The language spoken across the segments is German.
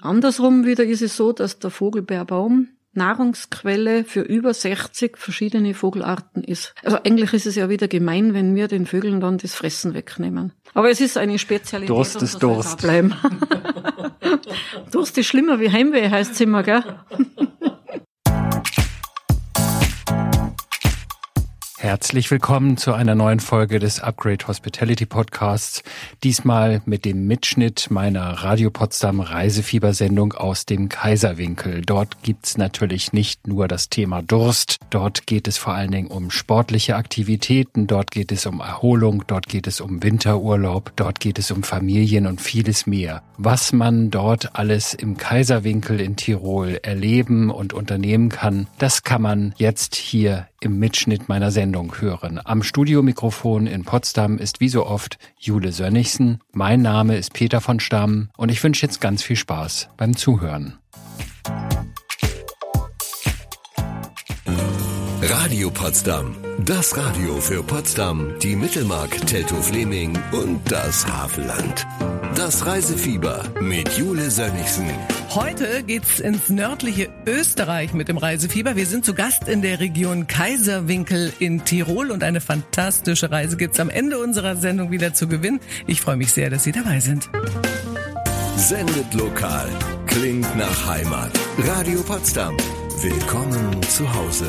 Andersrum wieder ist es so, dass der Vogelbeerbaum Nahrungsquelle für über 60 verschiedene Vogelarten ist. Also eigentlich ist es ja wieder gemein, wenn wir den Vögeln dann das Fressen wegnehmen. Aber es ist eine Spezialität. Durst ist Durst. Bleiben. Durst ist schlimmer wie Heimweh, heißt es immer, gell? Herzlich willkommen zu einer neuen Folge des Upgrade Hospitality Podcasts. Diesmal mit dem Mitschnitt meiner Radio Potsdam Reisefiebersendung aus dem Kaiserwinkel. Dort gibt's natürlich nicht nur das Thema Durst. Dort geht es vor allen Dingen um sportliche Aktivitäten. Dort geht es um Erholung. Dort geht es um Winterurlaub. Dort geht es um Familien und vieles mehr. Was man dort alles im Kaiserwinkel in Tirol erleben und unternehmen kann, das kann man jetzt hier im Mitschnitt meiner Sendung hören. Am Studiomikrofon in Potsdam ist wie so oft Jule Sönnigsen. Mein Name ist Peter von Stamm und ich wünsche jetzt ganz viel Spaß beim Zuhören. Radio Potsdam. Das Radio für Potsdam, die Mittelmark, Teltow-Fleming und das Havelland. Das Reisefieber mit Jule Sönnigsen. Heute geht's ins nördliche Österreich mit dem Reisefieber. Wir sind zu Gast in der Region Kaiserwinkel in Tirol und eine fantastische Reise gibt's am Ende unserer Sendung wieder zu gewinnen. Ich freue mich sehr, dass Sie dabei sind. Sendet lokal. Klingt nach Heimat. Radio Potsdam. Willkommen zu Hause.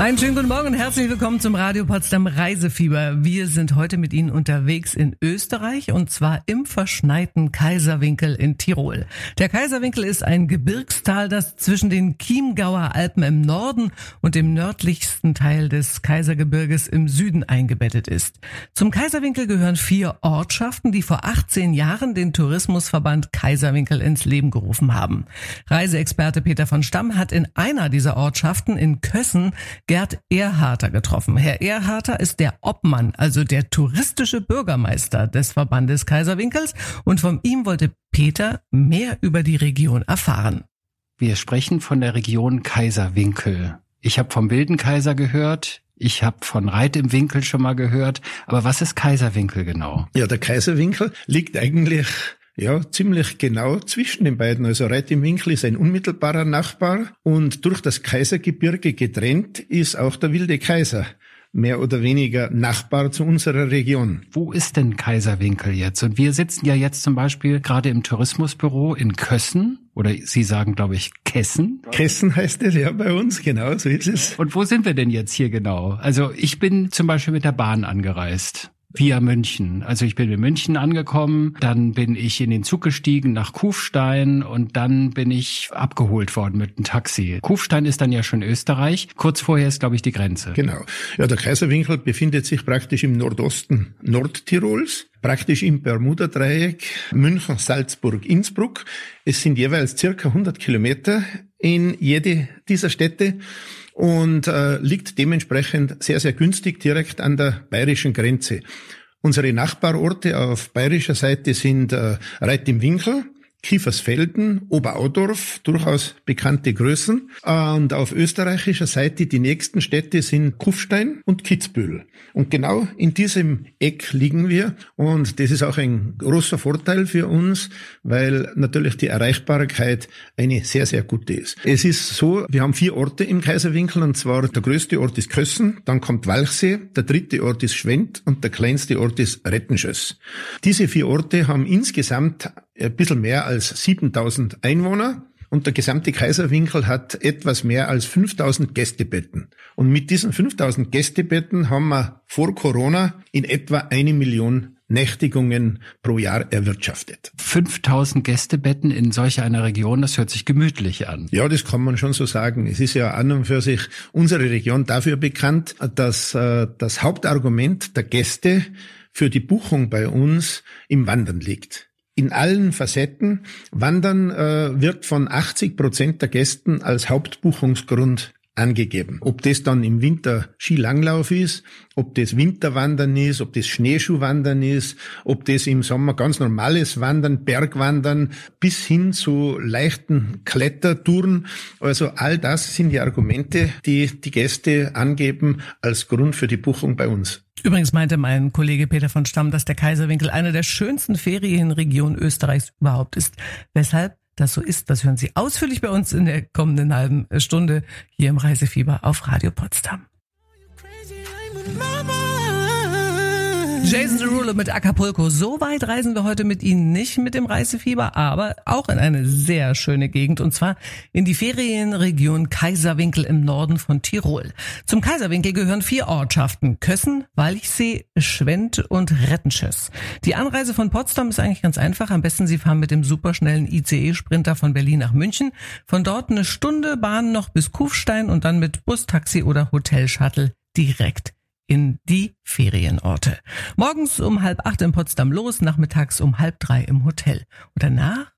Einen schönen guten Morgen und herzlich willkommen zum Radio Potsdam Reisefieber. Wir sind heute mit Ihnen unterwegs in Österreich und zwar im verschneiten Kaiserwinkel in Tirol. Der Kaiserwinkel ist ein Gebirgstal, das zwischen den Chiemgauer Alpen im Norden und dem nördlichsten Teil des Kaisergebirges im Süden eingebettet ist. Zum Kaiserwinkel gehören vier Ortschaften, die vor 18 Jahren den Tourismusverband Kaiserwinkel ins Leben gerufen haben. Reiseexperte Peter von Stamm hat in einer dieser Ortschaften in Kössen Gerd Erharter getroffen. Herr Erharter ist der Obmann, also der touristische Bürgermeister des Verbandes Kaiserwinkels und von ihm wollte Peter mehr über die Region erfahren. Wir sprechen von der Region Kaiserwinkel. Ich habe vom Wilden Kaiser gehört. Ich habe von Reit im Winkel schon mal gehört. Aber was ist Kaiserwinkel genau? Ja, der Kaiserwinkel liegt eigentlich ja, ziemlich genau zwischen den beiden. Also Reit im Winkel ist ein unmittelbarer Nachbar und durch das Kaisergebirge getrennt ist auch der Wilde Kaiser mehr oder weniger Nachbar zu unserer Region. Wo ist denn Kaiserwinkel jetzt? Und wir sitzen ja jetzt zum Beispiel gerade im Tourismusbüro in Kössen. Oder Sie sagen, glaube ich, Kessen. Kessen heißt es ja bei uns, genau, so ist es. Und wo sind wir denn jetzt hier genau? Also ich bin zum Beispiel mit der Bahn angereist via München. Also ich bin in München angekommen, dann bin ich in den Zug gestiegen nach Kufstein und dann bin ich abgeholt worden mit einem Taxi. Kufstein ist dann ja schon Österreich. Kurz vorher ist, glaube ich, die Grenze. Genau. Ja, der Kaiserwinkel befindet sich praktisch im Nordosten Nordtirols praktisch im Bermuda-Dreieck München, Salzburg, Innsbruck. Es sind jeweils circa 100 Kilometer in jede dieser Städte und äh, liegt dementsprechend sehr, sehr günstig direkt an der bayerischen Grenze. Unsere Nachbarorte auf bayerischer Seite sind äh, Reit im Winkel, Kiefersfelden, Oberaudorf, durchaus bekannte Größen. Und auf österreichischer Seite die nächsten Städte sind Kufstein und Kitzbühel. Und genau in diesem Eck liegen wir. Und das ist auch ein großer Vorteil für uns, weil natürlich die Erreichbarkeit eine sehr, sehr gute ist. Es ist so, wir haben vier Orte im Kaiserwinkel und zwar der größte Ort ist Kössen, dann kommt Walchsee, der dritte Ort ist Schwendt und der kleinste Ort ist Rettenschöss. Diese vier Orte haben insgesamt ein bisschen mehr als 7000 Einwohner und der gesamte Kaiserwinkel hat etwas mehr als 5000 Gästebetten. Und mit diesen 5000 Gästebetten haben wir vor Corona in etwa eine Million Nächtigungen pro Jahr erwirtschaftet. 5000 Gästebetten in solch einer Region, das hört sich gemütlich an. Ja, das kann man schon so sagen. Es ist ja an und für sich unsere Region dafür bekannt, dass äh, das Hauptargument der Gäste für die Buchung bei uns im Wandern liegt in allen Facetten. Wandern äh, wird von 80 Prozent der Gästen als Hauptbuchungsgrund angegeben. Ob das dann im Winter Skilanglauf ist, ob das Winterwandern ist, ob das Schneeschuhwandern ist, ob das im Sommer ganz normales Wandern, Bergwandern bis hin zu leichten Klettertouren. Also all das sind die Argumente, die die Gäste angeben als Grund für die Buchung bei uns. Übrigens meinte mein Kollege Peter von Stamm, dass der Kaiserwinkel eine der schönsten Ferienregionen Österreichs überhaupt ist. Weshalb das so ist, das hören Sie ausführlich bei uns in der kommenden halben Stunde hier im Reisefieber auf Radio Potsdam. Jason Derulo mit Acapulco. So weit reisen wir heute mit Ihnen nicht mit dem Reisefieber, aber auch in eine sehr schöne Gegend und zwar in die Ferienregion Kaiserwinkel im Norden von Tirol. Zum Kaiserwinkel gehören vier Ortschaften. Kössen, Walchsee, Schwendt und Rettenschöss. Die Anreise von Potsdam ist eigentlich ganz einfach. Am besten Sie fahren mit dem superschnellen ICE-Sprinter von Berlin nach München. Von dort eine Stunde Bahn noch bis Kufstein und dann mit Bus, Taxi oder Hotelshuttle direkt in die Ferienorte. Morgens um halb acht in Potsdam los, nachmittags um halb drei im Hotel. Und danach,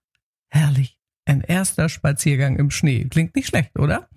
herrlich, ein erster Spaziergang im Schnee. Klingt nicht schlecht, oder?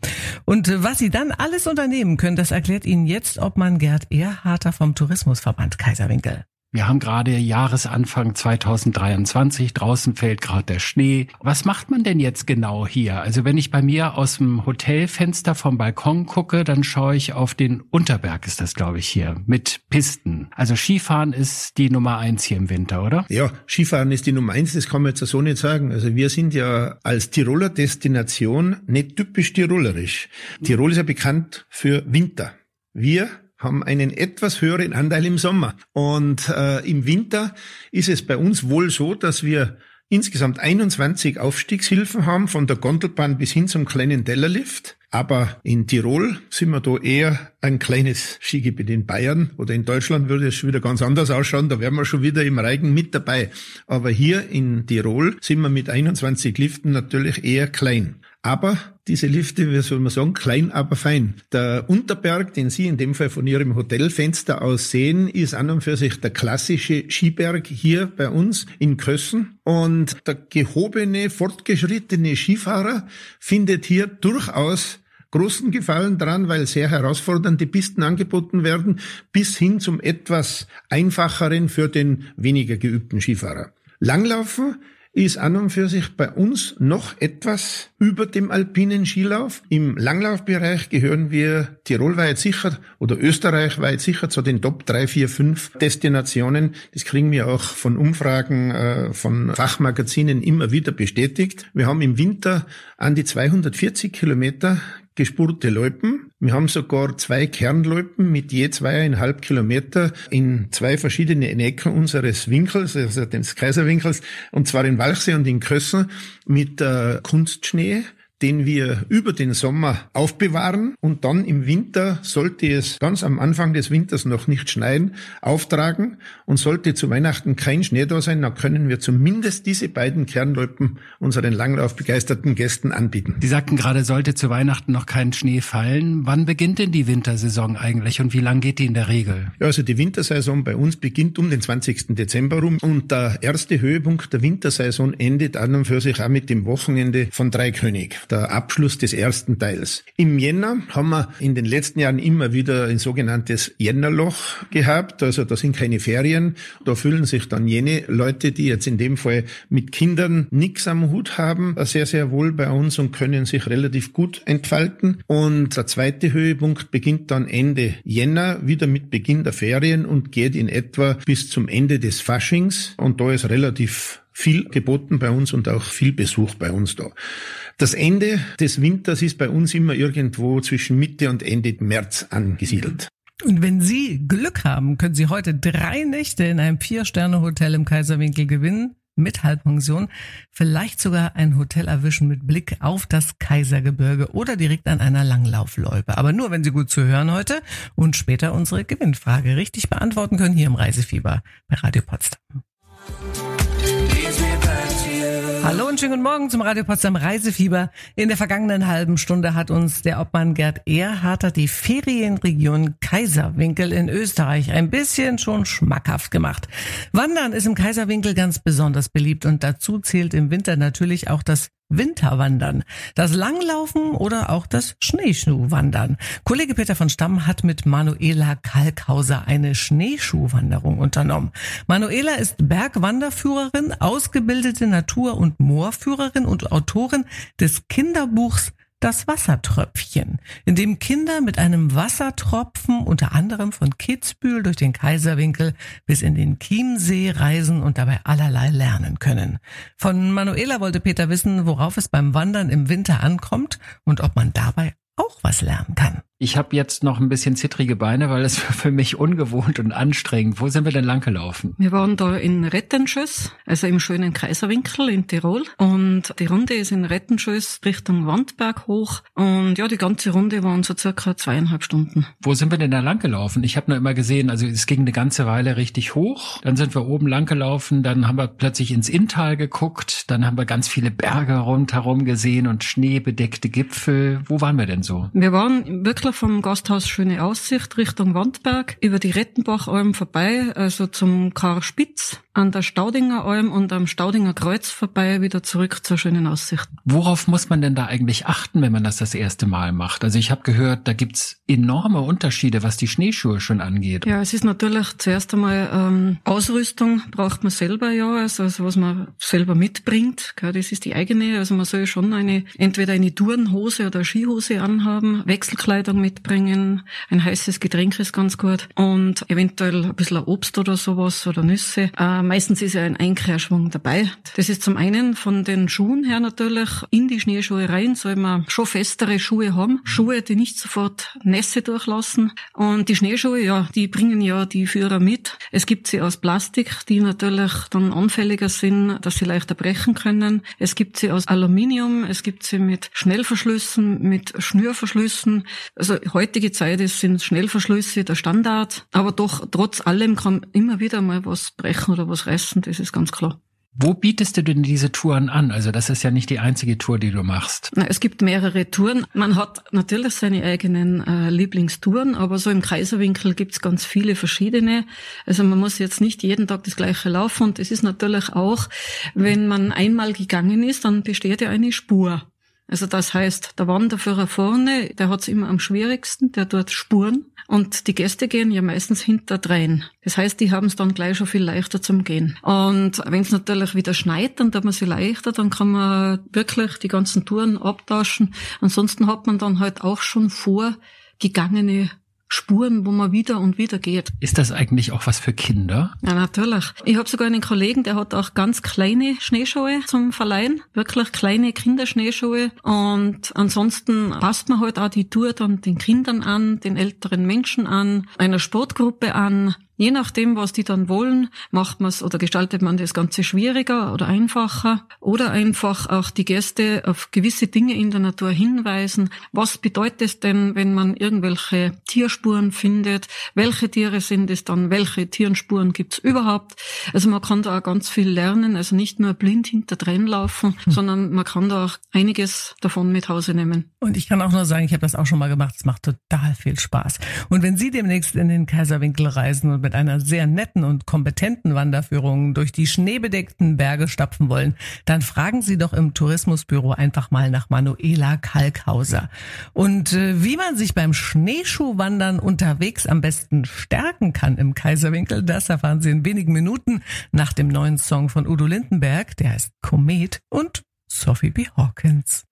Und was Sie dann alles unternehmen können, das erklärt Ihnen jetzt Obmann Gerd Erharter vom Tourismusverband Kaiserwinkel. Wir haben gerade Jahresanfang 2023, draußen fällt gerade der Schnee. Was macht man denn jetzt genau hier? Also wenn ich bei mir aus dem Hotelfenster vom Balkon gucke, dann schaue ich auf den Unterberg, ist das glaube ich hier, mit Pisten. Also Skifahren ist die Nummer eins hier im Winter, oder? Ja, Skifahren ist die Nummer eins, das kann man jetzt so nicht sagen. Also wir sind ja als Tiroler Destination nicht typisch tirolerisch. Tirol ist ja bekannt für Winter. Wir haben einen etwas höheren Anteil im Sommer. Und äh, im Winter ist es bei uns wohl so, dass wir insgesamt 21 Aufstiegshilfen haben, von der Gondelbahn bis hin zum kleinen Tellerlift. Aber in Tirol sind wir da eher ein kleines Skigebiet. In Bayern oder in Deutschland würde es schon wieder ganz anders ausschauen. Da wären wir schon wieder im Reigen mit dabei. Aber hier in Tirol sind wir mit 21 Liften natürlich eher klein. Aber diese Lifte, wie soll man sagen, klein, aber fein. Der Unterberg, den Sie in dem Fall von Ihrem Hotelfenster aus sehen, ist an und für sich der klassische Skiberg hier bei uns in Kössen. Und der gehobene, fortgeschrittene Skifahrer findet hier durchaus großen Gefallen dran, weil sehr herausfordernde Pisten angeboten werden, bis hin zum etwas einfacheren für den weniger geübten Skifahrer. Langlaufen ist an und für sich bei uns noch etwas über dem alpinen Skilauf. Im Langlaufbereich gehören wir tirolweit sicher oder österreichweit sicher zu den Top 3, 4, 5 Destinationen. Das kriegen wir auch von Umfragen äh, von Fachmagazinen immer wieder bestätigt. Wir haben im Winter an die 240 Kilometer gespurte Loipen. Wir haben sogar zwei Kernloipen mit je zweieinhalb Kilometer in zwei verschiedene Ecken unseres Winkels, also des Kaiserwinkels, und zwar in Walchsee und in Kössen mit äh, Kunstschnee den wir über den Sommer aufbewahren und dann im Winter, sollte es ganz am Anfang des Winters noch nicht schneien, auftragen und sollte zu Weihnachten kein Schnee da sein, dann können wir zumindest diese beiden Kernloipen unseren langlaufbegeisterten Gästen anbieten. Sie sagten gerade, sollte zu Weihnachten noch kein Schnee fallen. Wann beginnt denn die Wintersaison eigentlich und wie lang geht die in der Regel? Ja, also die Wintersaison bei uns beginnt um den 20. Dezember rum und der erste Höhepunkt der Wintersaison endet an und für sich auch mit dem Wochenende von Dreikönig der Abschluss des ersten Teils. Im Jänner haben wir in den letzten Jahren immer wieder ein sogenanntes Jännerloch gehabt. Also da sind keine Ferien. Da fühlen sich dann jene Leute, die jetzt in dem Fall mit Kindern nichts am Hut haben, sehr, sehr wohl bei uns und können sich relativ gut entfalten. Und der zweite Höhepunkt beginnt dann Ende Jänner, wieder mit Beginn der Ferien und geht in etwa bis zum Ende des Faschings. Und da ist relativ viel geboten bei uns und auch viel Besuch bei uns da. Das Ende des Winters ist bei uns immer irgendwo zwischen Mitte und Ende März angesiedelt. Und wenn Sie Glück haben, können Sie heute drei Nächte in einem Vier-Sterne-Hotel im Kaiserwinkel gewinnen mit Halbpension, vielleicht sogar ein Hotel erwischen mit Blick auf das Kaisergebirge oder direkt an einer Langlaufloipe. Aber nur, wenn Sie gut zuhören heute und später unsere Gewinnfrage richtig beantworten können hier im Reisefieber bei Radio Potsdam. Hallo und schönen guten Morgen zum Radio Potsdam Reisefieber. In der vergangenen halben Stunde hat uns der Obmann Gerd Erharter die Ferienregion Kaiserwinkel in Österreich ein bisschen schon schmackhaft gemacht. Wandern ist im Kaiserwinkel ganz besonders beliebt und dazu zählt im Winter natürlich auch das Winterwandern, das Langlaufen oder auch das Schneeschuhwandern. Kollege Peter von Stamm hat mit Manuela Kalkhauser eine Schneeschuhwanderung unternommen. Manuela ist Bergwanderführerin, ausgebildete Natur- und Moorführerin und Autorin des Kinderbuchs das Wassertröpfchen, in dem Kinder mit einem Wassertropfen unter anderem von Kitzbühel durch den Kaiserwinkel bis in den Chiemsee reisen und dabei allerlei lernen können. Von Manuela wollte Peter wissen, worauf es beim Wandern im Winter ankommt und ob man dabei auch was lernen kann. Ich habe jetzt noch ein bisschen zittrige Beine, weil es für mich ungewohnt und anstrengend. Wo sind wir denn lang gelaufen? Wir waren da in Rettenschöss, also im schönen Kaiserwinkel in Tirol. Und die Runde ist in Rettenschöss Richtung Wandberg hoch. Und ja, die ganze Runde waren so circa zweieinhalb Stunden. Wo sind wir denn da lang gelaufen? Ich habe nur immer gesehen, also es ging eine ganze Weile richtig hoch. Dann sind wir oben lang gelaufen. Dann haben wir plötzlich ins Inntal geguckt. Dann haben wir ganz viele Berge rundherum gesehen und schneebedeckte Gipfel. Wo waren wir denn so? Wir waren wirklich Bäckler vom Gasthaus Schöne Aussicht Richtung Wandberg, über die Rettenbachalm vorbei, also zum Karl Spitz, an der Staudinger Alm und am Staudinger Kreuz vorbei, wieder zurück zur Schönen Aussicht. Worauf muss man denn da eigentlich achten, wenn man das das erste Mal macht? Also ich habe gehört, da gibt's enorme Unterschiede, was die Schneeschuhe schon angeht. Ja, es ist natürlich zuerst einmal ähm, Ausrüstung braucht man selber ja, also, also was man selber mitbringt. Gell, das ist die eigene. Also man soll schon eine entweder eine Tourenhose oder Skihose anhaben, Wechselkleidung Kleidung mitbringen. Ein heißes Getränk ist ganz gut. Und eventuell ein bisschen Obst oder sowas oder Nüsse. Äh, meistens ist ja ein Einkehrschwung dabei. Das ist zum einen von den Schuhen her natürlich. In die Schneeschuhe rein soll man schon festere Schuhe haben. Schuhe, die nicht sofort Nässe durchlassen. Und die Schneeschuhe, ja, die bringen ja die Führer mit. Es gibt sie aus Plastik, die natürlich dann anfälliger sind, dass sie leichter brechen können. Es gibt sie aus Aluminium, es gibt sie mit Schnellverschlüssen, mit Schnürverschlüssen. Also heutige Zeit ist, sind Schnellverschlüsse der Standard, aber doch trotz allem kann immer wieder mal was brechen oder was reißen, das ist ganz klar. Wo bietest du denn diese Touren an? Also das ist ja nicht die einzige Tour, die du machst. Na, es gibt mehrere Touren. Man hat natürlich seine eigenen äh, Lieblingstouren, aber so im Kaiserwinkel gibt's ganz viele verschiedene. Also man muss jetzt nicht jeden Tag das gleiche laufen. Und es ist natürlich auch, wenn man einmal gegangen ist, dann besteht ja eine Spur. Also das heißt, der Wanderführer vorne, der hat's immer am schwierigsten, der dort Spuren. Und die Gäste gehen ja meistens hinterdrein. Das heißt, die haben es dann gleich schon viel leichter zum Gehen. Und wenn es natürlich wieder schneit, dann tut man sie leichter, dann kann man wirklich die ganzen Touren abtauschen. Ansonsten hat man dann halt auch schon vorgegangene Spuren, wo man wieder und wieder geht. Ist das eigentlich auch was für Kinder? Ja, natürlich. Ich habe sogar einen Kollegen, der hat auch ganz kleine Schneeschuhe zum Verleihen. Wirklich kleine Kinderschneeschuhe. Und ansonsten passt man halt auch die Tour dann den Kindern an, den älteren Menschen an, einer Sportgruppe an. Je nachdem, was die dann wollen, macht man es oder gestaltet man das Ganze schwieriger oder einfacher oder einfach auch die Gäste auf gewisse Dinge in der Natur hinweisen. Was bedeutet es denn, wenn man irgendwelche Tierspuren findet? Welche Tiere sind es dann? Welche Tierenspuren gibt es überhaupt? Also man kann da auch ganz viel lernen, also nicht nur blind hinterdrein laufen, hm. sondern man kann da auch einiges davon mit Hause nehmen. Und ich kann auch nur sagen, ich habe das auch schon mal gemacht. Es macht total viel Spaß. Und wenn Sie demnächst in den Kaiserwinkel reisen und mit einer sehr netten und kompetenten Wanderführung durch die schneebedeckten Berge stapfen wollen, dann fragen Sie doch im Tourismusbüro einfach mal nach Manuela Kalkhauser. Und äh, wie man sich beim Schneeschuhwandern unterwegs am besten stärken kann im Kaiserwinkel, das erfahren Sie in wenigen Minuten nach dem neuen Song von Udo Lindenberg, der heißt Komet und Sophie B. Hawkins.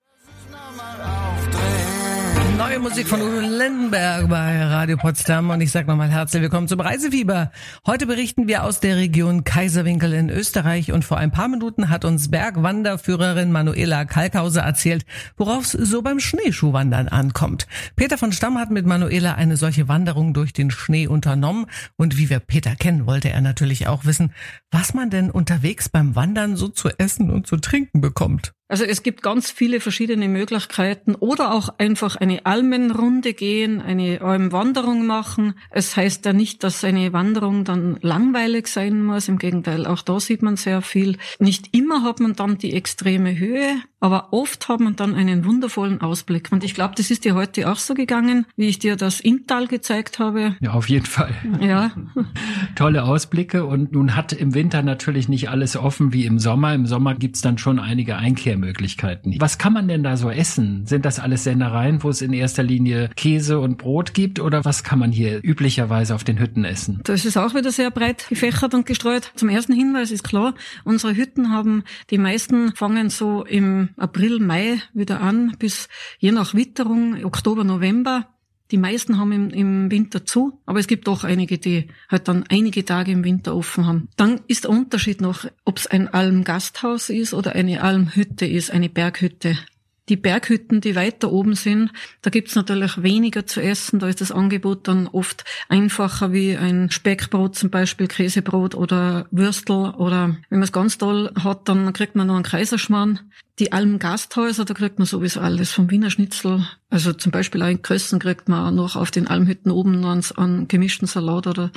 Neue Musik von Udo Lindenberg bei Radio Potsdam und ich sage nochmal herzlich willkommen zum Reisefieber. Heute berichten wir aus der Region Kaiserwinkel in Österreich und vor ein paar Minuten hat uns Bergwanderführerin Manuela Kalkhauser erzählt, worauf es so beim Schneeschuhwandern ankommt. Peter von Stamm hat mit Manuela eine solche Wanderung durch den Schnee unternommen und wie wir Peter kennen, wollte er natürlich auch wissen, was man denn unterwegs beim Wandern so zu essen und zu trinken bekommt. Also es gibt ganz viele verschiedene Möglichkeiten oder auch einfach eine Almenrunde gehen, eine Almwanderung machen. Es heißt ja nicht, dass eine Wanderung dann langweilig sein muss. Im Gegenteil, auch da sieht man sehr viel. Nicht immer hat man dann die extreme Höhe, aber oft hat man dann einen wundervollen Ausblick. Und ich glaube, das ist dir heute auch so gegangen, wie ich dir das Inntal gezeigt habe. Ja, auf jeden Fall. Ja. Tolle Ausblicke. Und nun hat im Winter natürlich nicht alles offen wie im Sommer. Im Sommer gibt's dann schon einige Einkehr Möglichkeiten. Was kann man denn da so essen? Sind das alles Sendereien, wo es in erster Linie Käse und Brot gibt oder was kann man hier üblicherweise auf den Hütten essen? Das ist auch wieder sehr breit gefächert und gestreut. Zum ersten Hinweis ist klar, unsere Hütten haben, die meisten fangen so im April, Mai wieder an, bis je nach Witterung, Oktober, November. Die meisten haben im, im Winter zu, aber es gibt doch einige, die halt dann einige Tage im Winter offen haben. Dann ist der Unterschied noch, ob es ein Almgasthaus ist oder eine Almhütte ist, eine Berghütte. Die Berghütten, die weiter oben sind, da gibt's natürlich weniger zu essen. Da ist das Angebot dann oft einfacher wie ein Speckbrot, zum Beispiel Käsebrot oder Würstel. Oder wenn man es ganz toll hat, dann kriegt man noch einen Kaiserschmarrn. Die Almgasthäuser, da kriegt man sowieso alles vom Wiener Schnitzel. Also zum Beispiel auch in Krössen kriegt man noch auf den Almhütten oben noch einen, einen gemischten Salat oder.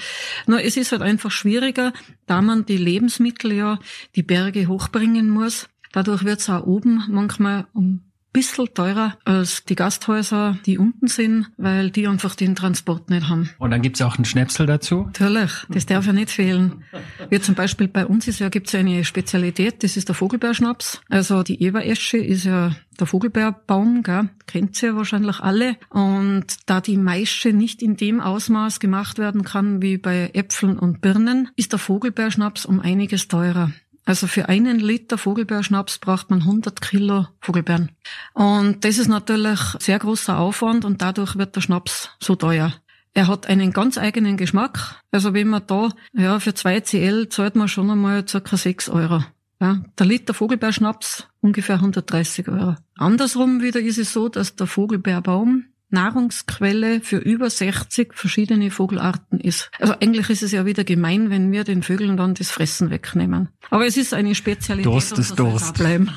Nur es ist halt einfach schwieriger, da man die Lebensmittel ja die Berge hochbringen muss. Dadurch wird's auch oben manchmal um bisschen teurer als die Gasthäuser, die unten sind, weil die einfach den Transport nicht haben. Und dann gibt's auch einen Schnäpsel dazu? Natürlich, das darf ja nicht fehlen. Wie zum Beispiel bei uns ist ja, gibt's ja eine Spezialität, das ist der Vogelbeerschnaps. Also die Eberesche ist ja der Vogelbeerbaum, gell? kennt ihr ja wahrscheinlich alle. Und da die Maische nicht in dem Ausmaß gemacht werden kann wie bei Äpfeln und Birnen, ist der Vogelbeerschnaps um einiges teurer. Also für einen Liter Vogelbeerschnaps braucht man 100 Kilo Vogelbeeren. Und das ist natürlich sehr großer Aufwand und dadurch wird der Schnaps so teuer. Er hat einen ganz eigenen Geschmack. Also wenn man da, ja, für 2 CL zahlt man schon einmal circa 6 Euro. Ja, der Liter Vogelbeerschnaps ungefähr 130 Euro. Andersrum wieder ist es so, dass der Vogelbeerbaum Nahrungsquelle für über 60 verschiedene Vogelarten ist. Also eigentlich ist es ja wieder gemein, wenn wir den Vögeln dann das Fressen wegnehmen. Aber es ist eine Spezialität. Durst ist Durst. Bleiben.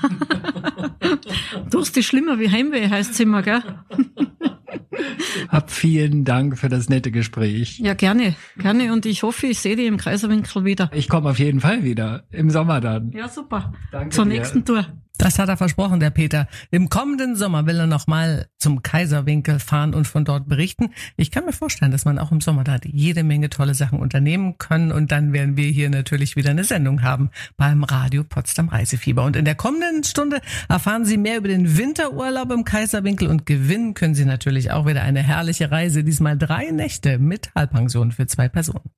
Durst ist schlimmer wie Heimweh, heißt es immer, gell? Hab vielen Dank für das nette Gespräch. Ja, gerne, gerne. Und ich hoffe, ich sehe dich im Kreiserwinkel wieder. Ich komme auf jeden Fall wieder. Im Sommer dann. Ja, super. Danke Zur dir. nächsten Tour. Das hat er versprochen, der Peter. Im kommenden Sommer will er nochmal zum Kaiserwinkel fahren und von dort berichten. Ich kann mir vorstellen, dass man auch im Sommer da jede Menge tolle Sachen unternehmen kann. Und dann werden wir hier natürlich wieder eine Sendung haben beim Radio Potsdam Reisefieber. Und in der kommenden Stunde erfahren Sie mehr über den Winterurlaub im Kaiserwinkel und gewinnen können Sie natürlich auch wieder eine herrliche Reise. Diesmal drei Nächte mit Halbpension für zwei Personen.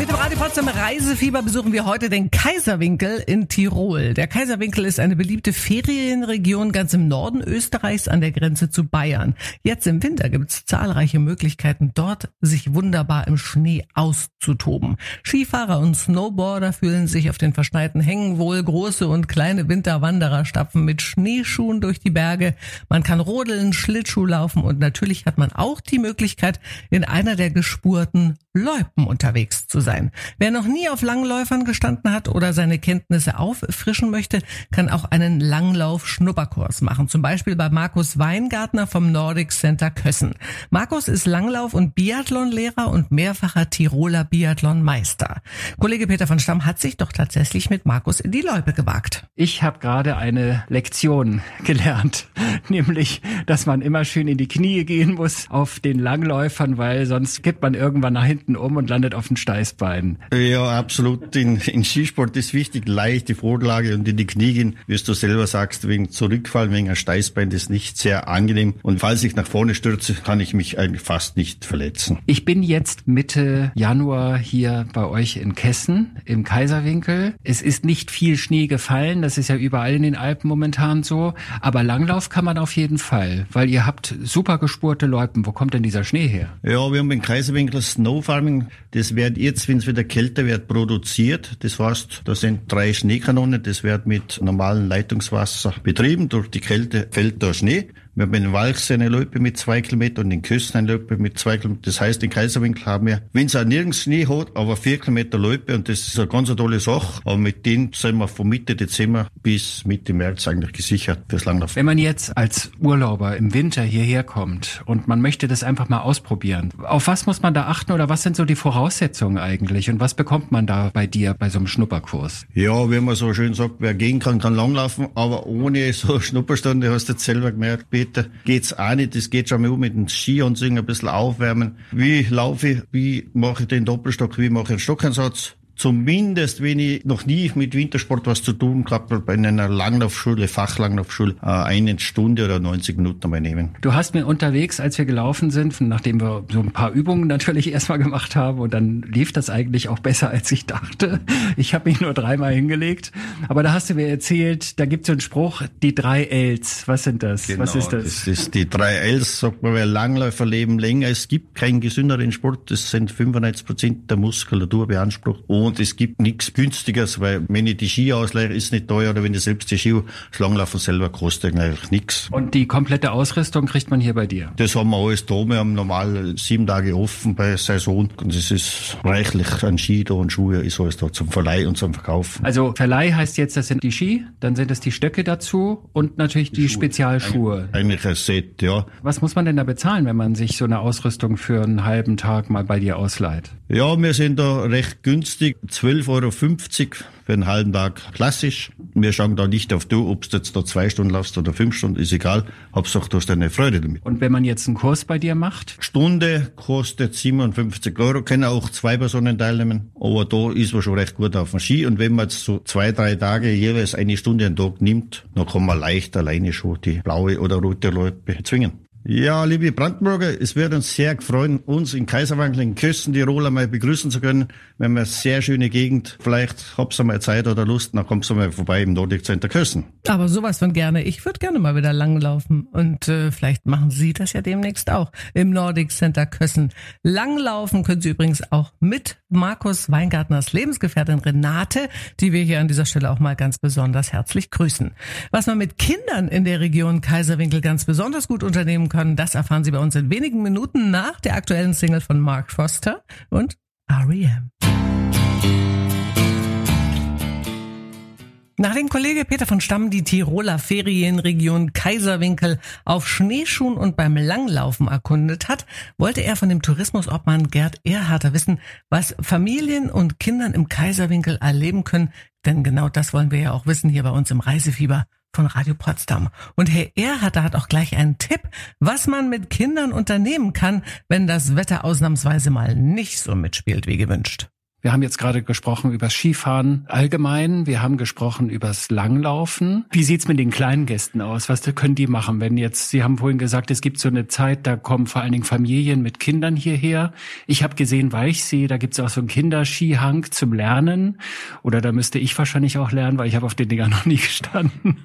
Mit dem Radio Potsdam Reisefieber besuchen wir heute den Kaiserwinkel in Tirol. Der Kaiserwinkel ist eine beliebte Ferienregion ganz im Norden Österreichs an der Grenze zu Bayern. Jetzt im Winter gibt es zahlreiche Möglichkeiten, dort sich wunderbar im Schnee auszutoben. Skifahrer und Snowboarder fühlen sich auf den verschneiten Hängen wohl. Große und kleine Winterwanderer stapfen mit Schneeschuhen durch die Berge. Man kann rodeln, Schlittschuh laufen und natürlich hat man auch die Möglichkeit, in einer der gespurten Loipen unterwegs zu sein. Wer noch nie auf Langläufern gestanden hat oder seine Kenntnisse auffrischen möchte, kann auch einen Langlauf-Schnupperkurs machen. Zum Beispiel bei Markus Weingartner vom Nordic Center Kössen. Markus ist Langlauf- und Biathlonlehrer und mehrfacher Tiroler Biathlonmeister. Kollege Peter von Stamm hat sich doch tatsächlich mit Markus in die Loipe gewagt. Ich habe gerade eine Lektion gelernt, nämlich, dass man immer schön in die Knie gehen muss auf den Langläufern, weil sonst kippt man irgendwann nach hinten um und landet auf dem Steißbein. Ja, absolut. In, in Skisport ist wichtig, leichte Vorlage und in die Knie gehen, wie du selber sagst, wegen Zurückfallen, wegen ein Steißbein, das ist nicht sehr angenehm. Und falls ich nach vorne stürze, kann ich mich eigentlich fast nicht verletzen. Ich bin jetzt Mitte Januar hier bei euch in Kessen im Kaiserwinkel. Es ist nicht viel Schnee gefallen, das ist ja überall in den Alpen momentan so, aber Langlauf kann man auf jeden Fall, weil ihr habt super gespurte Loipen. Wo kommt denn dieser Schnee her? Ja, wir haben in Kaiserwinkel Snow Farming. Das wird jetzt, wenn es wieder kälter wird, produziert. Das heißt, da sind drei Schneekanonen. Das wird mit normalem Leitungswasser betrieben. Durch die Kälte fällt da Schnee. Wir haben in Walchs eine Loipe mit zwei Kilometern und in Küsten eine Loipe mit zwei Kilometern. Das heißt, in Kaiserwinkel haben wir, wenn es auch nirgends Schnee hat, aber vier Kilometer Loipe und das ist eine ganz tolle Sache. Aber mit denen sind wir von Mitte Dezember bis Mitte März eigentlich gesichert fürs Langlauf. Wenn man jetzt als Urlauber im Winter hierher kommt und man möchte das einfach mal ausprobieren, auf was muss man da achten oder was sind so die Voraussetzungen eigentlich und was bekommt man da bei dir bei so einem Schnupperkurs? Ja, wie man so schön sagt, wer gehen kann, kann langlaufen, aber ohne so Schnupperstunde, hast du jetzt selber gemerkt, Peter, geht's auch nicht. Das geht schon mal mit dem Skianzügen ein bisschen aufwärmen. Wie laufe ich, wie mache ich den Doppelstock, wie mache ich einen Stockeinsatz? Zumindest, wenn ich noch nie mit Wintersport was zu tun gehabt habe, bei einer Langlaufschule, Fachlanglaufschule, äh, eine Stunde oder 90 Minuten mal nehmen. Du hast mir unterwegs, als wir gelaufen sind, nachdem wir so ein paar Übungen natürlich erstmal gemacht haben und dann lief das eigentlich auch besser, als ich dachte. Ich habe mich nur dreimal hingelegt. Aber da hast du mir erzählt, da gibt es so einen Spruch, die drei Ls. Was sind das? Genau, Was ist das? Das ist die drei Ls, sagt man, weil Langläufer leben länger. Es gibt keinen gesünderen Sport. Das sind 95 Prozent der Muskulatur beansprucht. Und es gibt nichts günstiges, weil wenn ich die Ski ausleihe, ist nicht teuer. Oder wenn ich selbst die Ski, das Langlaufen selber kostet eigentlich nichts. Und die komplette Ausrüstung kriegt man hier bei dir? Das haben wir alles da. Wir haben normal sieben Tage offen bei Saison. Und es ist reichlich an Ski da und Schuhe ist alles da zum Verleih und zum Verkauf. Also Verleih heißt jetzt, das sind die Ski, dann sind es die Stöcke dazu und natürlich die, Spezialschuhe. Eigentlich ein Set, ja. Was muss man denn da bezahlen, wenn man sich so eine Ausrüstung für einen halben Tag mal bei dir ausleiht? Ja, wir sind da recht günstig. 12,50 Euro für einen halben Tag klassisch. Wir schauen da nicht auf du, ob du jetzt da zwei Stunden laufst oder fünf Stunden, ist egal. Hauptsache, du hast eine Freude damit. Und wenn man jetzt einen Kurs bei dir macht? Stunde kostet 57 Euro, können auch zwei Personen teilnehmen. Aber da ist man schon recht gut auf dem Ski. Und wenn man jetzt so zwei, drei Tage jeweils eine Stunde am Tag nimmt, dann kann man leicht alleine schon die blaue oder rote Leute bezwingen. Ja, liebe Brandenburger, es wird uns sehr freuen, uns in Kaiserwankel in Kösten-Tirol einmal begrüßen zu können. Wir haben eine sehr schöne Gegend. Vielleicht habt ihr mal Zeit oder Lust, dann kommt ihr mal vorbei im Nordic Center Kösten. Aber sowas von gerne. Ich würde gerne mal wieder langlaufen. Und äh, vielleicht machen Sie das ja demnächst auch im Nordic Center Kössen. Langlaufen können Sie übrigens auch mit Markus Weingartners Lebensgefährtin Renate, die wir hier an dieser Stelle auch mal ganz besonders herzlich grüßen. Was man mit Kindern in der Region Kaiserwinkel ganz besonders gut unternehmen können, das erfahren Sie bei uns in wenigen Minuten nach der aktuellen Single von Mark Foster und R.E.M. Nachdem Kollege Peter von Stamm die Tiroler Ferienregion Kaiserwinkel auf Schneeschuhen und beim Langlaufen erkundet hat, wollte er von dem Tourismusobmann Gerd Erharter wissen, was Familien und Kindern im Kaiserwinkel erleben können, denn genau das wollen wir ja auch wissen hier bei uns im Reisefieber von Radio Potsdam. Und Herr Erharter hat auch gleich einen Tipp, was man mit Kindern unternehmen kann, wenn das Wetter ausnahmsweise mal nicht so mitspielt wie gewünscht. Wir haben jetzt gerade gesprochen über Skifahren allgemein. Wir haben gesprochen übers Langlaufen. Wie sieht's mit den kleinen Gästen aus? Was können die machen, wenn jetzt, Sie haben vorhin gesagt, es gibt so eine Zeit, da kommen vor allen Dingen Familien mit Kindern hierher. Ich habe gesehen, Weichsee, da gibt's auch so einen Kinderskihang zum Lernen. Oder da müsste ich wahrscheinlich auch lernen, weil ich habe auf den Dingern noch nie gestanden.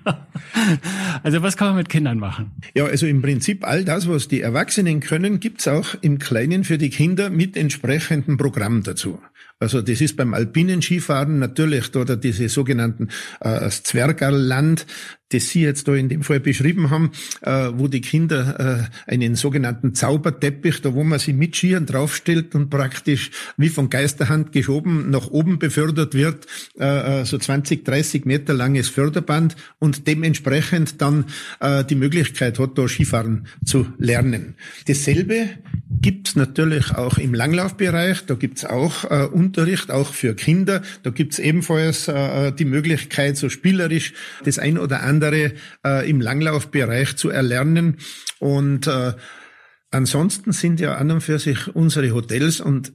also was kann man mit Kindern machen? Ja, also im Prinzip all das, was die Erwachsenen können, gibt's auch im Kleinen für die Kinder mit entsprechendem Programm dazu. Also das ist beim alpinen Skifahren natürlich oder diese sogenannten äh, Zwergerland, das Sie jetzt da in dem Fall beschrieben haben, äh, wo die Kinder äh, einen sogenannten Zauberteppich, da wo man sie mit Skiern draufstellt und praktisch wie von Geisterhand geschoben nach oben befördert wird, äh, äh so 20, 30 Meter langes Förderband und dementsprechend dann äh, die Möglichkeit hat, da Skifahren zu lernen. Dasselbe gibt's natürlich auch im Langlaufbereich, da gibt's auch äh, Unterricht, auch für Kinder, da gibt's ebenfalls äh, die Möglichkeit, so spielerisch das ein oder andere andere äh, im Langlaufbereich zu erlernen. Und äh, ansonsten sind ja an und für sich unsere Hotels und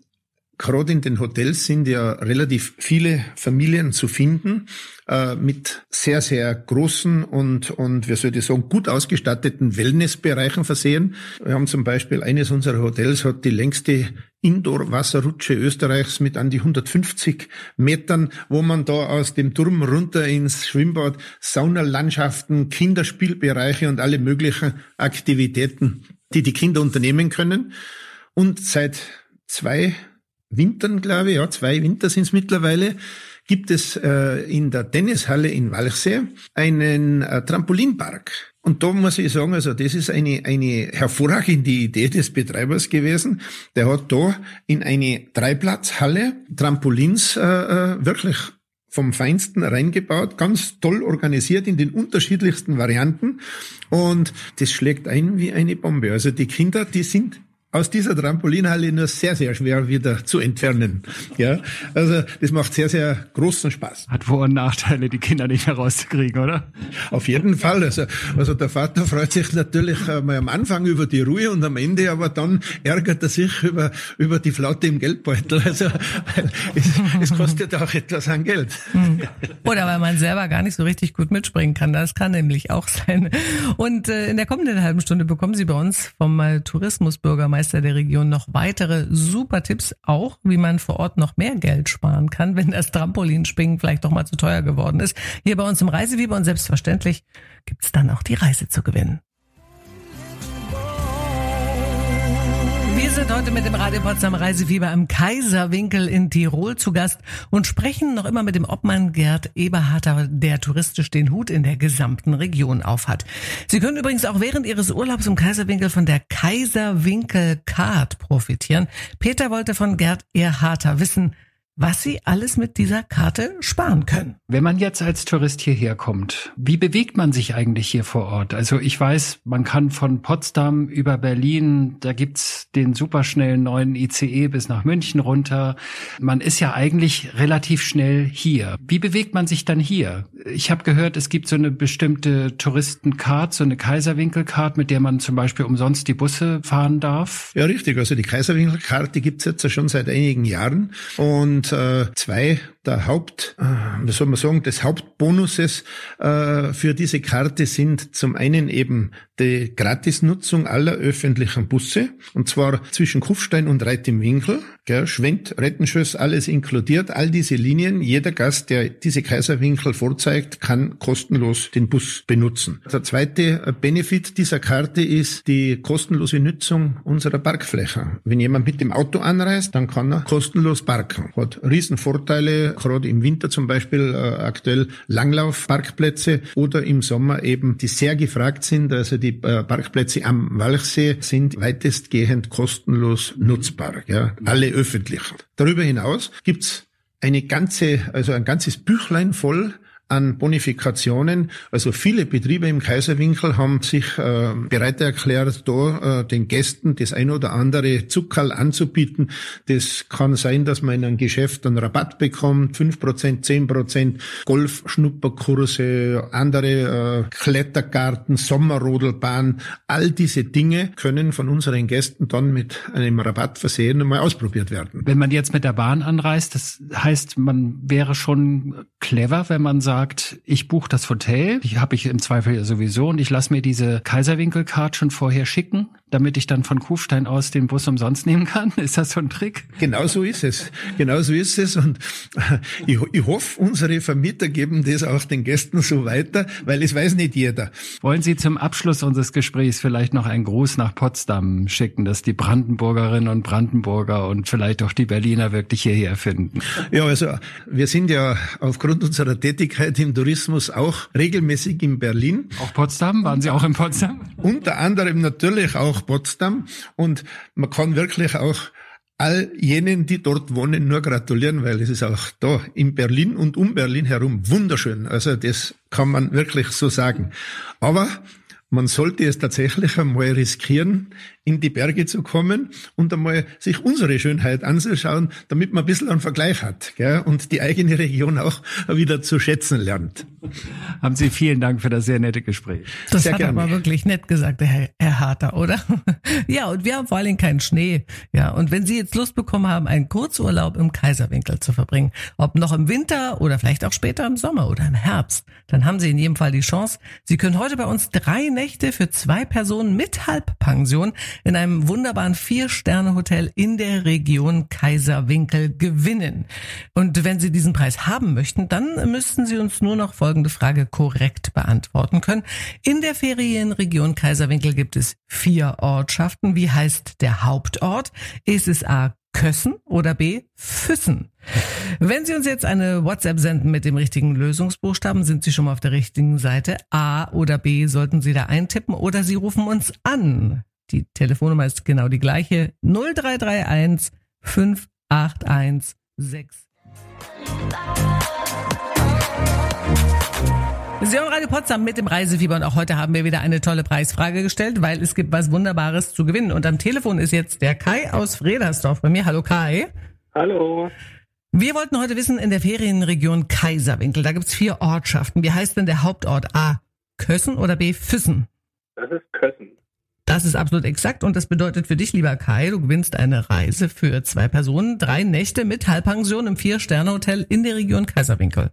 gerade in den Hotels sind ja relativ viele Familien zu finden äh, mit sehr, sehr großen und, und wir sollten sagen, gut ausgestatteten Wellnessbereichen versehen. Wir haben zum Beispiel eines unserer Hotels hat die längste Indoor-Wasserrutsche Österreichs mit an die 150 Metern, wo man da aus dem Turm runter ins Schwimmbad Saunalandschaften, Kinderspielbereiche und alle möglichen Aktivitäten, die die Kinder unternehmen können. Und seit zwei Wintern, glaube ich, ja, zwei Winter sind es mittlerweile, gibt es äh, in der Tennishalle in Walchsee einen äh, Trampolinpark. Und da muss ich sagen, also das ist eine, eine hervorragende Idee des Betreibers gewesen. Der hat da in eine Dreiplatzhalle Trampolins äh, äh wirklich vom Feinsten reingebaut, ganz toll organisiert in den unterschiedlichsten Varianten. Und das schlägt ein wie eine Bombe. Also die Kinder, die sind aus dieser Trampolinhalle nur sehr, sehr schwer wieder zu entfernen. Ja, also das macht sehr, sehr großen Spaß. Hat Vor- und Nachteile, die Kinder nicht mehr rauszukriegen, oder? Auf jeden Fall. Also, also der Vater freut sich natürlich mal am Anfang über die Ruhe und am Ende, aber dann ärgert er sich über, über die Flaute im Geldbeutel. Also es, es kostet auch etwas an Geld. Hm. Oder weil man selber gar nicht so richtig gut mitspringen kann. Das kann nämlich auch sein. Und äh, in der kommenden halben Stunde bekommen Sie bei uns vom äh, Tourismusbürgermeister der Region noch weitere super Tipps, auch wie man vor Ort noch mehr Geld sparen kann, wenn das Trampolinspringen vielleicht doch mal zu teuer geworden ist. Hier bei uns im Reisewieber und selbstverständlich gibt's dann auch die Reise zu gewinnen. Wir sind heute mit dem Radio Potsdam Reisefieber im Kaiserwinkel in Tirol zu Gast und sprechen noch immer mit dem Obmann Gerd Eberharter, der touristisch den Hut in der gesamten Region aufhat. Sie können übrigens auch während Ihres Urlaubs im Kaiserwinkel von der Kaiserwinkel Card profitieren. Peter wollte von Gerd Eberharter wissen, was Sie alles mit dieser Karte sparen können. Wenn man jetzt als Tourist hierher kommt, wie bewegt man sich eigentlich hier vor Ort? Also ich weiß, man kann von Potsdam über Berlin, da gibt's den superschnellen neuen ICE bis nach München runter. Man ist ja eigentlich relativ schnell hier. Wie bewegt man sich dann hier? Ich habe gehört, es gibt so eine bestimmte Touristencard, so eine Kaiserwinkelcard, mit der man zum Beispiel umsonst die Busse fahren darf. Ja, richtig. Also die Kaiserwinkelcard, die gibt's jetzt schon seit einigen Jahren und äh, zwei der Haupt, äh, wie soll man sagen, des Hauptbonuses äh, für diese Karte sind zum einen eben die Gratisnutzung aller öffentlichen Busse, und zwar zwischen Kufstein und Reit im Winkel, gell, Schwendt, Rettenschöss, alles inkludiert, all diese Linien, jeder Gast, der diese Kaiserwinkel vorzeigt, kann kostenlos den Bus benutzen. Der zweite Benefit dieser Karte ist die kostenlose Nutzung unserer Parkflächen. Wenn jemand mit dem Auto anreist, dann kann er kostenlos parken. Hat Riesenvorteile, gerade im Winter zum Beispiel äh, aktuell Langlaufparkplätze oder im Sommer eben, die sehr gefragt sind, also die äh, Parkplätze am Walchsee sind weitestgehend kostenlos nutzbar, ja, alle öffentlichen. Darüber hinaus gibt's eine ganze, also ein ganzes Büchlein voll an Bonifikationen. Also viele Betriebe im Kaiserwinkel haben sich äh, bereit erklärt, da äh, den Gästen das ein oder andere Zuckerl anzubieten. Das kann sein, dass man in einem Geschäft einen Rabatt bekommt, fünf Prozent, zehn Prozent, Golf-Schnupperkurse, andere äh, Klettergarten, Sommerrodelbahn. All diese Dinge können von unseren Gästen dann mit einem Rabatt versehen und mal ausprobiert werden. Wenn man jetzt mit der Bahn anreist, das heißt, man wäre schon clever, wenn man sagt, sagt, ich buche das Hotel, die habe ich im Zweifel ja sowieso und ich lasse mir diese Kaiserwinkelcard schon vorher schicken, damit ich dann von Kufstein aus den Bus umsonst nehmen kann. Ist das so ein Trick? Genau so ist es. Genau so ist es und ich, ich hoffe, unsere Vermieter geben das auch den Gästen so weiter, weil es weiß nicht jeder. Wollen Sie zum Abschluss unseres Gesprächs vielleicht noch einen Gruß nach Potsdam schicken, dass die Brandenburgerinnen und Brandenburger und vielleicht auch die Berliner wirklich hierher finden? Ja, also wir sind ja aufgrund unserer Tätigkeit Tätigkeit im Tourismus auch regelmäßig in Berlin. Auch Potsdam? Waren Sie auch in Potsdam? Unter anderem natürlich auch Potsdam. Und man kann wirklich auch all jenen, die dort wohnen, nur gratulieren, weil es ist auch da in Berlin und um Berlin herum wunderschön. Also das kann man wirklich so sagen. Aber man sollte es tatsächlich einmal riskieren, in die Berge zu kommen und einmal sich unsere Schönheit anzuschauen, damit man ein bisschen einen Vergleich hat gell? und die eigene Region auch wieder zu schätzen lernt. Haben Sie vielen Dank für das sehr nette Gespräch. Das sehr hat gerne. aber wirklich nett gesagt, Herr, Herr Harter, oder? ja, und wir haben vor allen Dingen keinen Schnee. Ja, und wenn Sie jetzt Lust bekommen haben, einen Kurzurlaub im Kaiserwinkel zu verbringen, ob noch im Winter oder vielleicht auch später im Sommer oder im Herbst, dann haben Sie in jedem Fall die Chance. Sie können heute bei uns drei Nächte für zwei Personen mit Halbpension in einem wunderbaren Vier-Sterne-Hotel in der Region Kaiserwinkel gewinnen. Und wenn Sie diesen Preis haben möchten, dann müssten Sie uns nur noch folgende Frage korrekt beantworten können. In der Ferienregion Kaiserwinkel gibt es vier Ortschaften. Wie heißt der Hauptort? Ist es A. Kössen oder B. Füssen. Wenn Sie uns jetzt eine WhatsApp senden mit dem richtigen Lösungsbuchstaben, sind Sie schon mal auf der richtigen Seite. A oder B sollten Sie da eintippen oder Sie rufen uns an. Die Telefonnummer ist genau die gleiche. 0331 581 6. Sie hören Radio Potsdam mit dem Reisefieber und auch heute haben wir wieder eine tolle Preisfrage gestellt, weil es gibt was Wunderbares zu gewinnen. Und am Telefon ist jetzt der Kai aus Fredersdorf bei mir. Hallo Kai. Hallo. Wir wollten heute wissen, in der Ferienregion Kaiserwinkel, da gibt's vier Ortschaften. Wie heißt denn der Hauptort? A. Kössen oder B. Füssen? Das ist Kössen. Das ist absolut exakt und das bedeutet für dich, lieber Kai, du gewinnst eine Reise für zwei Personen, drei Nächte mit Halbpension im Vier-Sterne-Hotel in der Region Kaiserwinkel.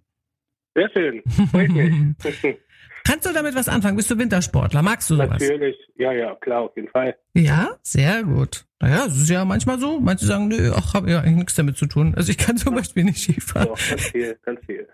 Sehr schön. Freut mich. Kannst du damit was anfangen? Bist du Wintersportler? Magst du sowas? Natürlich. Ja, ja, klar, auf jeden Fall. Ja, sehr gut. Naja, es ist ja manchmal so. Manche sagen, nö, ach, habe ja eigentlich nichts damit zu tun. Also ich kann zum Beispiel nicht Skifahren. Doch, ganz viel, ganz viel.